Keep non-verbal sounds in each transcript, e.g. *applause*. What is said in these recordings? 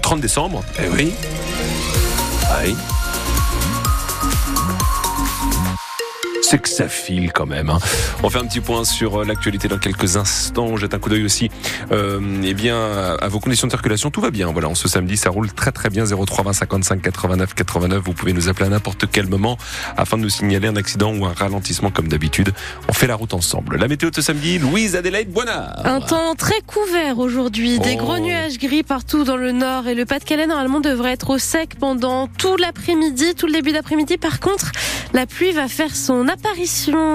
30 décembre. Eh oui. Ah oui. C'est que ça file quand même. Hein. On fait un petit point sur euh, l'actualité dans quelques instants. On jette un coup d'œil aussi euh, eh bien, à vos conditions de circulation. Tout va bien. Voilà, ce samedi, ça roule très très bien. 03 20 55 89 89. Vous pouvez nous appeler à n'importe quel moment afin de nous signaler un accident ou un ralentissement comme d'habitude. On fait la route ensemble. La météo de ce samedi, Louise Adélaïde Boinard. Un temps très couvert aujourd'hui. Des gros oh. nuages gris partout dans le nord et le Pas-de-Calais normalement devrait être au sec pendant tout l'après-midi, tout le début d'après-midi. Par contre, la pluie va faire son apparition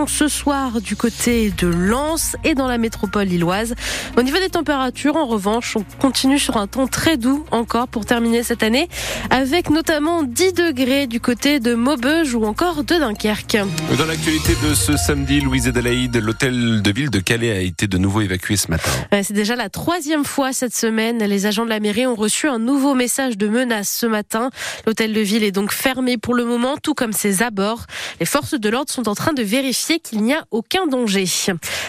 ce soir du côté de Lens et dans la métropole lilloise. Au niveau des températures, en revanche, on continue sur un temps très doux encore pour terminer cette année, avec notamment 10 degrés du côté de Maubeuge ou encore de Dunkerque. Dans l'actualité de ce samedi, Louise Adelaide, l'hôtel de ville de Calais a été de nouveau évacué ce matin. C'est déjà la troisième fois cette semaine. Les agents de la mairie ont reçu un nouveau message de menace ce matin. L'hôtel de ville est donc fermé pour le moment, tout comme ses abords. Les forces de l'ordre sont en train de vérifier qu'il n'y a aucun danger.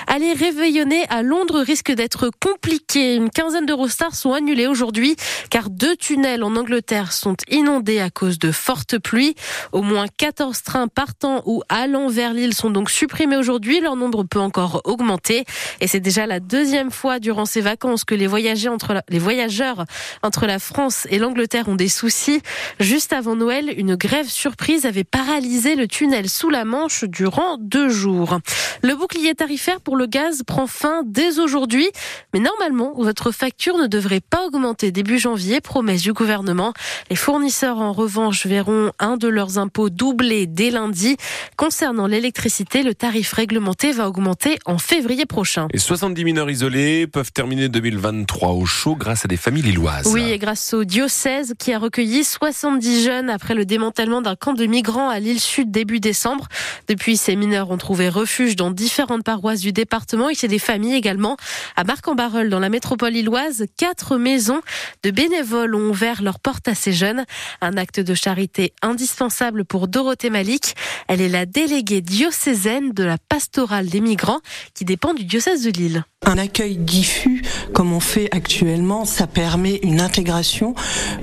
Aller réveillonner à Londres risque d'être compliqué. Une quinzaine d'Eurostars sont annulés aujourd'hui car deux tunnels en Angleterre sont inondés à cause de fortes pluies. Au moins 14 trains partant ou allant vers l'île sont donc supprimés aujourd'hui. Leur nombre peut encore augmenter et c'est déjà la deuxième fois durant ces vacances que les voyageurs entre la, les voyageurs entre la France et l'Angleterre ont des soucis. Juste avant Noël, une grève surprise avait paralysé le tunnel sous la Manche durant deux jours. Le bouclier tarifaire pour le gaz prend fin dès aujourd'hui, mais normalement, votre facture ne devrait pas augmenter début janvier, promesse du gouvernement. Les fournisseurs, en revanche, verront un de leurs impôts doubler dès lundi. Concernant l'électricité, le tarif réglementé va augmenter en février prochain. Et 70 mineurs isolés peuvent terminer 2023 au chaud grâce à des familles lilloises. Oui, et grâce au diocèse qui a recueilli 70 jeunes après le démantèlement d'un camp de migrants à l'île Sud début décembre. Depuis, ces mineurs ont trouvé refuge dans différentes paroisses du département et chez des familles également. À Marc-en-Barœul, dans la métropole lilloise, quatre maisons de bénévoles ont ouvert leurs portes à ces jeunes. Un acte de charité indispensable pour Dorothée Malik. Elle est la déléguée diocésaine de la pastorale des migrants qui dépend du diocèse de Lille. Un accueil diffus, comme on fait actuellement, ça permet une intégration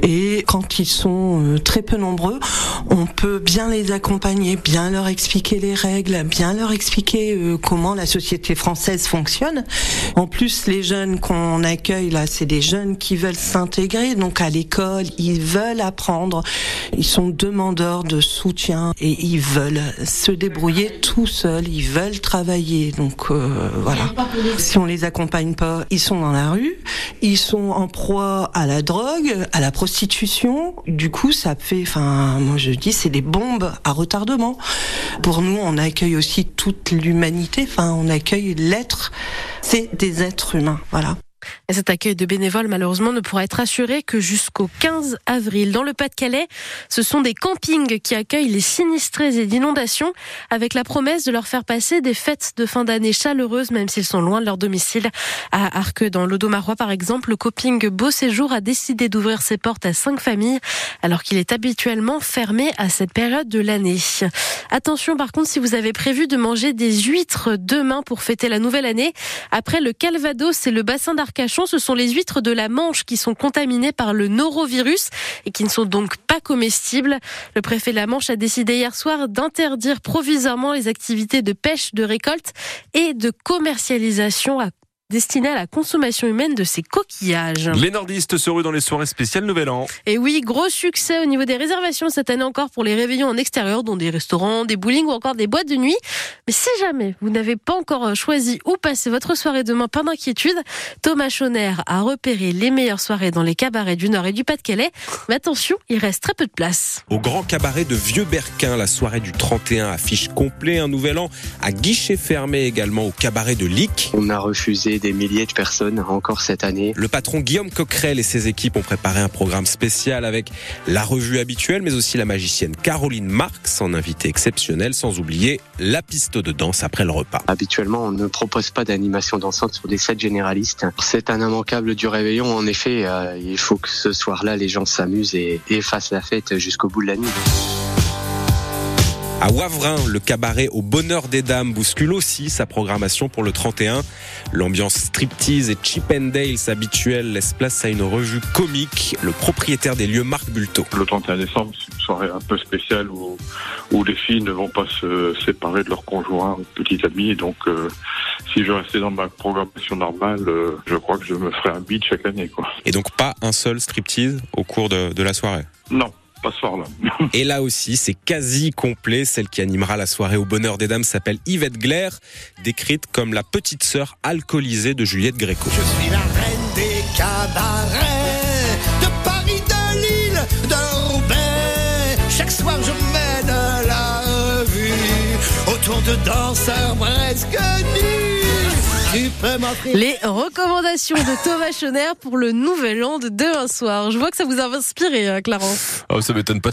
et quand ils sont euh, très peu nombreux, on peut bien les accompagner, bien leur expliquer les règles, bien leur expliquer euh, comment la société française fonctionne. En plus, les jeunes qu'on accueille là, c'est des jeunes qui veulent s'intégrer, donc à l'école, ils veulent apprendre, ils sont demandeurs de soutien et ils veulent se débrouiller tout seuls, ils veulent travailler. Donc euh, voilà. Si on les accompagne pas, ils sont dans la rue, ils sont en proie à la drogue, à la prostitution. Du coup, ça fait, enfin, moi je dis, c'est des bombes à retardement. Pour nous, on accueille aussi toute l'humanité. Enfin, on accueille l'être. C'est des êtres humains, voilà. Et cet accueil de bénévoles, malheureusement, ne pourra être assuré que jusqu'au 15 avril. Dans le Pas-de-Calais, ce sont des campings qui accueillent les sinistrés et d'inondations avec la promesse de leur faire passer des fêtes de fin d'année chaleureuses, même s'ils sont loin de leur domicile. À Arc, dans l'Audomarois, par exemple, le camping Beau Séjour a décidé d'ouvrir ses portes à cinq familles, alors qu'il est habituellement fermé à cette période de l'année. Attention, par contre, si vous avez prévu de manger des huîtres demain pour fêter la nouvelle année, après le Calvados et le bassin d'Arc Ce sont les huîtres de la Manche qui sont contaminées par le norovirus et qui ne sont donc pas comestibles. Le préfet de la Manche a décidé hier soir d'interdire provisoirement les activités de pêche, de récolte et de commercialisation à destiné à la consommation humaine de ces coquillages. Les nordistes se ruent dans les soirées spéciales Nouvel An. Et oui, gros succès au niveau des réservations cette année encore pour les réveillons en extérieur, dont des restaurants, des bowling ou encore des boîtes de nuit. Mais si jamais vous n'avez pas encore choisi où passer votre soirée demain, pas d'inquiétude, Thomas Chauner a repéré les meilleures soirées dans les cabarets du Nord et du Pas-de-Calais. Mais attention, il reste très peu de place. Au grand cabaret de Vieux-Berquin, la soirée du 31 affiche complet, un nouvel an à guichet fermé également au cabaret de Lic. On a refusé des milliers de personnes encore cette année. Le patron Guillaume Coquerel et ses équipes ont préparé un programme spécial avec la revue habituelle, mais aussi la magicienne Caroline Marx en invité exceptionnel, sans oublier la piste de danse après le repas. Habituellement, on ne propose pas d'animation dansante sur des sets généralistes. C'est un immanquable du réveillon. En effet, euh, il faut que ce soir-là, les gens s'amusent et, et fassent la fête jusqu'au bout de la nuit. À Wavrin, le cabaret au bonheur des dames bouscule aussi sa programmation pour le 31. L'ambiance striptease et Chip and Dale habituelle laisse place à une revue comique. Le propriétaire des lieux, Marc Bulto. Le 31 décembre, c'est une soirée un peu spéciale où, où les filles ne vont pas se séparer de leur conjoint ou petit ami. Et donc, euh, si je restais dans ma programmation normale, euh, je crois que je me ferais un beat chaque année. Quoi. Et donc pas un seul striptease au cours de, de la soirée? Non, pas ce soir-là. *laughs* Et là aussi, c'est quasi complet. Celle qui animera la soirée au bonheur des dames s'appelle Yvette Glaire, décrite comme la petite sœur alcoolisée de Juliette Gréco. Je suis la reine des cabarets de Paris, de Lille, de Roubaix. Chaque soir, je mène la revue autour de danseurs presque nus. Les recommandations de Thomas Schoner pour le nouvel an de demain soir. Je vois que ça vous a inspiré, euh, Clarence. Oh, ça m'étonne pas